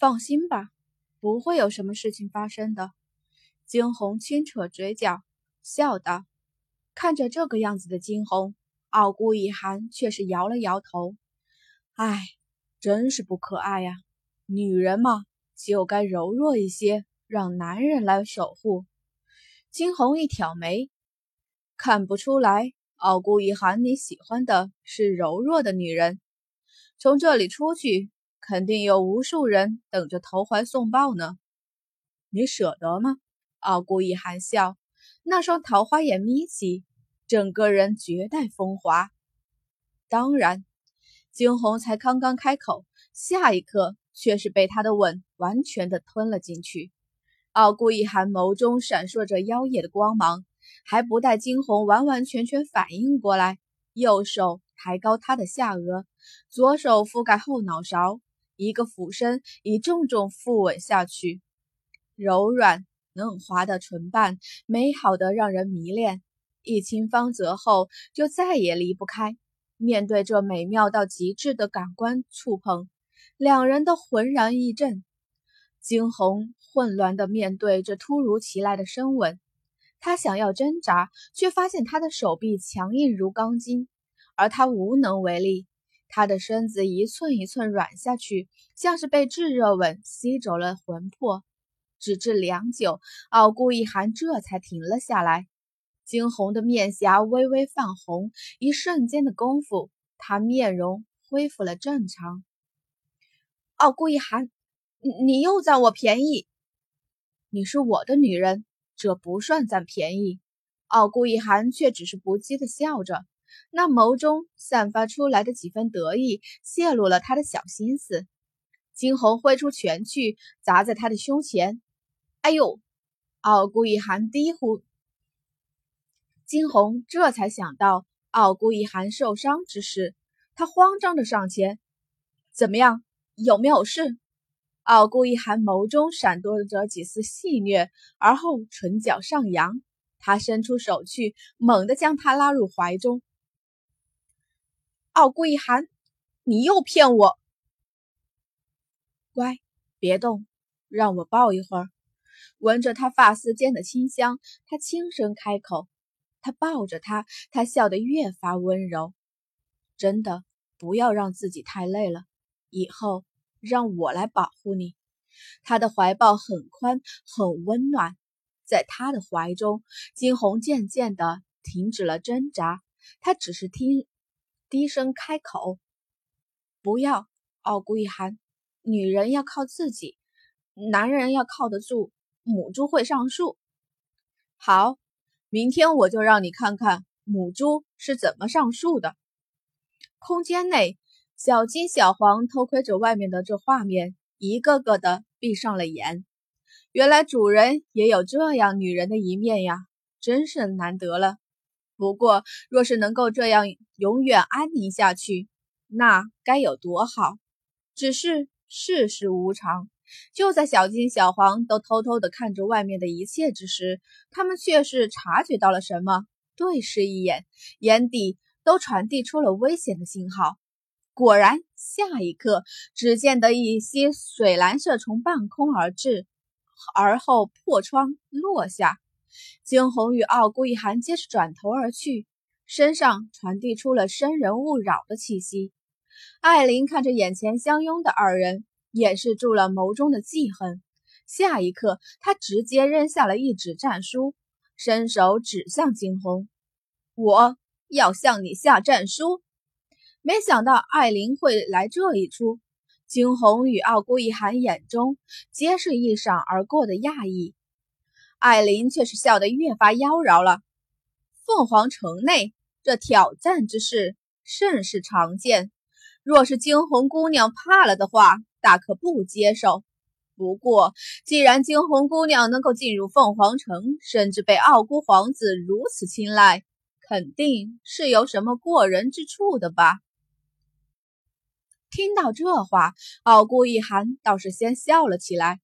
放心吧，不会有什么事情发生的。惊鸿轻扯嘴角，笑道：“看着这个样子的惊鸿，傲孤一寒却是摇了摇头。唉，真是不可爱呀！女人嘛，就该柔弱一些，让男人来守护。”惊鸿一挑眉，看不出来，傲孤一寒，你喜欢的是柔弱的女人。从这里出去。肯定有无数人等着投怀送抱呢，你舍得吗？傲孤一含笑，那双桃花眼眯起，整个人绝代风华。当然，惊鸿才刚刚开口，下一刻却是被他的吻完全的吞了进去。傲孤一寒眸中闪烁着妖冶的光芒，还不待惊鸿完完全全反应过来，右手抬高他的下额，左手覆盖后脑勺。一个俯身，以重重覆吻下去，柔软嫩滑的唇瓣，美好的让人迷恋。一亲芳泽后，就再也离不开。面对这美妙到极致的感官触碰，两人都浑然一震。惊鸿混乱地面对这突如其来的深吻，他想要挣扎，却发现他的手臂强硬如钢筋，而他无能为力。他的身子一寸一寸软下去，像是被炙热吻吸走了魂魄。直至良久，傲孤一寒这才停了下来。惊鸿的面颊微微泛红，一瞬间的功夫，他面容恢复了正常。傲孤一寒，你又占我便宜？你是我的女人，这不算占便宜。傲孤一寒却只是不羁的笑着。那眸中散发出来的几分得意，泄露了他的小心思。惊鸿挥出拳去，砸在他的胸前。哎呦！傲孤一寒低呼。惊鸿这才想到傲孤一寒受伤之事，他慌张的上前：“怎么样？有没有事？”傲孤一寒眸中闪躲着几丝戏谑，而后唇角上扬，他伸出手去，猛地将他拉入怀中。傲孤一寒，你又骗我！乖，别动，让我抱一会儿。闻着他发丝间的清香，他轻声开口。他抱着他，他笑得越发温柔。真的，不要让自己太累了。以后让我来保护你。他的怀抱很宽，很温暖。在他的怀中，惊鸿渐渐的停止了挣扎。他只是听。低声开口：“不要，傲孤一寒，女人要靠自己，男人要靠得住。母猪会上树。好，明天我就让你看看母猪是怎么上树的。”空间内，小金、小黄偷窥着外面的这画面，一个个的闭上了眼。原来主人也有这样女人的一面呀，真是难得了。不过，若是能够这样永远安宁下去，那该有多好！只是世事无常，就在小金、小黄都偷偷的看着外面的一切之时，他们却是察觉到了什么，对视一眼，眼底都传递出了危险的信号。果然，下一刻，只见得一些水蓝色从半空而至，而后破窗落下。惊鸿与傲孤一寒皆是转头而去，身上传递出了生人勿扰的气息。艾琳看着眼前相拥的二人，掩饰住了眸中的记恨。下一刻，她直接扔下了一纸战书，伸手指向惊鸿：“我要向你下战书。”没想到艾琳会来这一出，惊鸿与傲孤一寒眼中皆是一闪而过的讶异。艾琳却是笑得越发妖娆了。凤凰城内这挑战之事甚是常见，若是惊鸿姑娘怕了的话，大可不接受。不过，既然惊鸿姑娘能够进入凤凰城，甚至被傲孤皇子如此青睐，肯定是有什么过人之处的吧？听到这话，傲孤一寒倒是先笑了起来。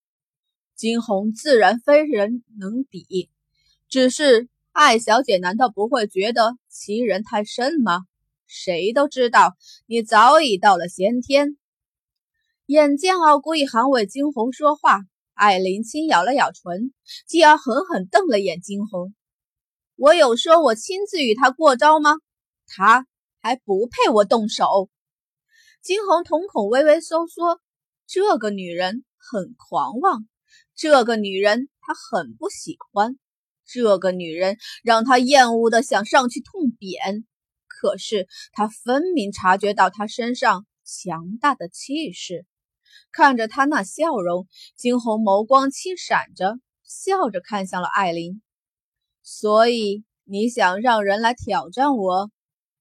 惊鸿自然非人能比，只是艾小姐难道不会觉得欺人太甚吗？谁都知道你早已到了先天。眼见傲孤一行为惊鸿说话，艾琳轻咬了咬唇，继而狠狠瞪了眼惊鸿。我有说我亲自与他过招吗？他还不配我动手。惊鸿瞳孔微微收缩，这个女人很狂妄，这个女人他很不喜欢，这个女人让他厌恶的想上去痛扁。可是他分明察觉到她身上强大的气势，看着她那笑容，惊鸿眸光轻闪着，笑着看向了艾琳。所以你想让人来挑战我？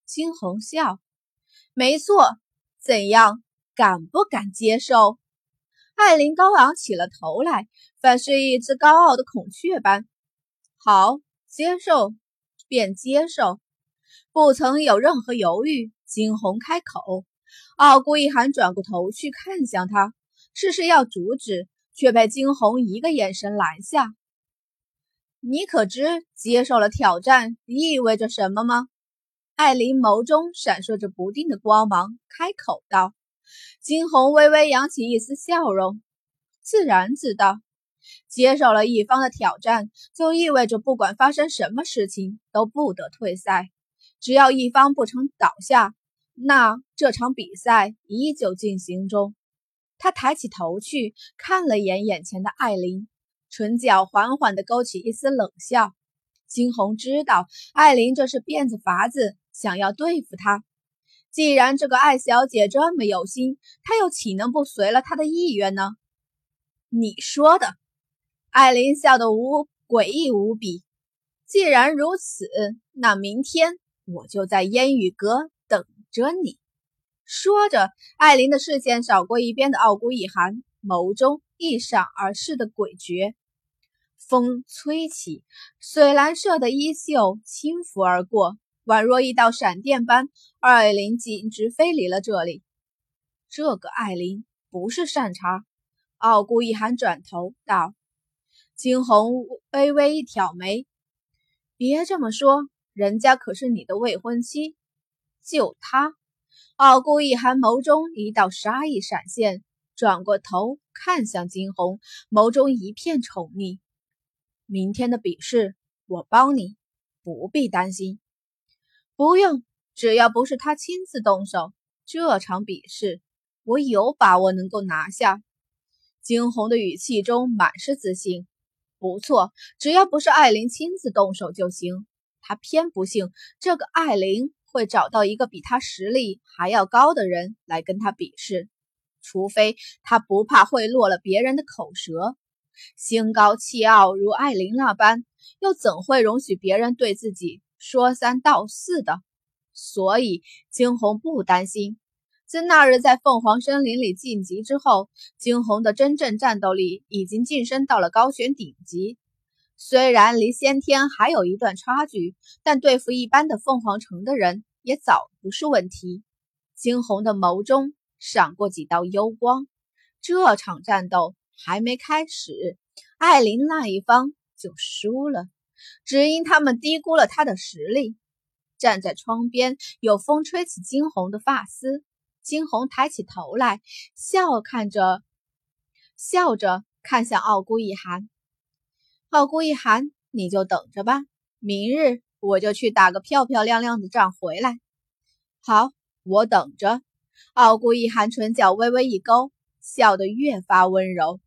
惊鸿笑，没错。怎样？敢不敢接受？艾琳高昂起了头来，反是一只高傲的孔雀般。好，接受便接受，不曾有任何犹豫。惊鸿开口，傲孤一寒转过头去看向他，试试要阻止，却被惊鸿一个眼神拦下。你可知接受了挑战意味着什么吗？艾琳眸中闪烁着不定的光芒，开口道：“惊鸿微微扬起一丝笑容，自然知道，接受了一方的挑战，就意味着不管发生什么事情都不得退赛。只要一方不曾倒下，那这场比赛依旧进行中。”他抬起头去看了眼眼前的艾琳，唇角缓缓地勾起一丝冷笑。惊鸿知道，艾琳这是变着法子。想要对付他，既然这个艾小姐这么有心，她又岂能不随了她的意愿呢？你说的，艾琳笑得无诡异无比。既然如此，那明天我就在烟雨阁等着你。说着，艾琳的视线扫过一边的傲孤一寒，眸中一闪而逝的诡谲。风吹起，水蓝色的衣袖轻拂而过。宛若一道闪电般，艾琳径直飞离了这里。这个艾琳不是善茬。傲孤一寒转头道：“惊鸿微微一挑眉，别这么说，人家可是你的未婚妻。就她。”傲孤一寒眸中一道杀意闪现，转过头看向惊鸿，眸中一片宠溺。明天的比试，我帮你，不必担心。不用，只要不是他亲自动手，这场比试我有把握能够拿下。惊鸿的语气中满是自信。不错，只要不是艾琳亲自动手就行。他偏不信这个艾琳会找到一个比他实力还要高的人来跟他比试，除非他不怕会落了别人的口舌。心高气傲如艾琳那般，又怎会容许别人对自己？说三道四的，所以惊鸿不担心。自那日在凤凰森林里晋级之后，惊鸿的真正战斗力已经晋升到了高悬顶级。虽然离先天还有一段差距，但对付一般的凤凰城的人也早不是问题。惊鸿的眸中闪过几道幽光。这场战斗还没开始，艾琳那一方就输了。只因他们低估了他的实力。站在窗边，有风吹起惊鸿的发丝。惊鸿抬起头来，笑看着，笑着看向傲孤一寒。傲孤一寒，你就等着吧，明日我就去打个漂漂亮亮的仗回来。好，我等着。傲孤一寒唇角微微一勾，笑得越发温柔。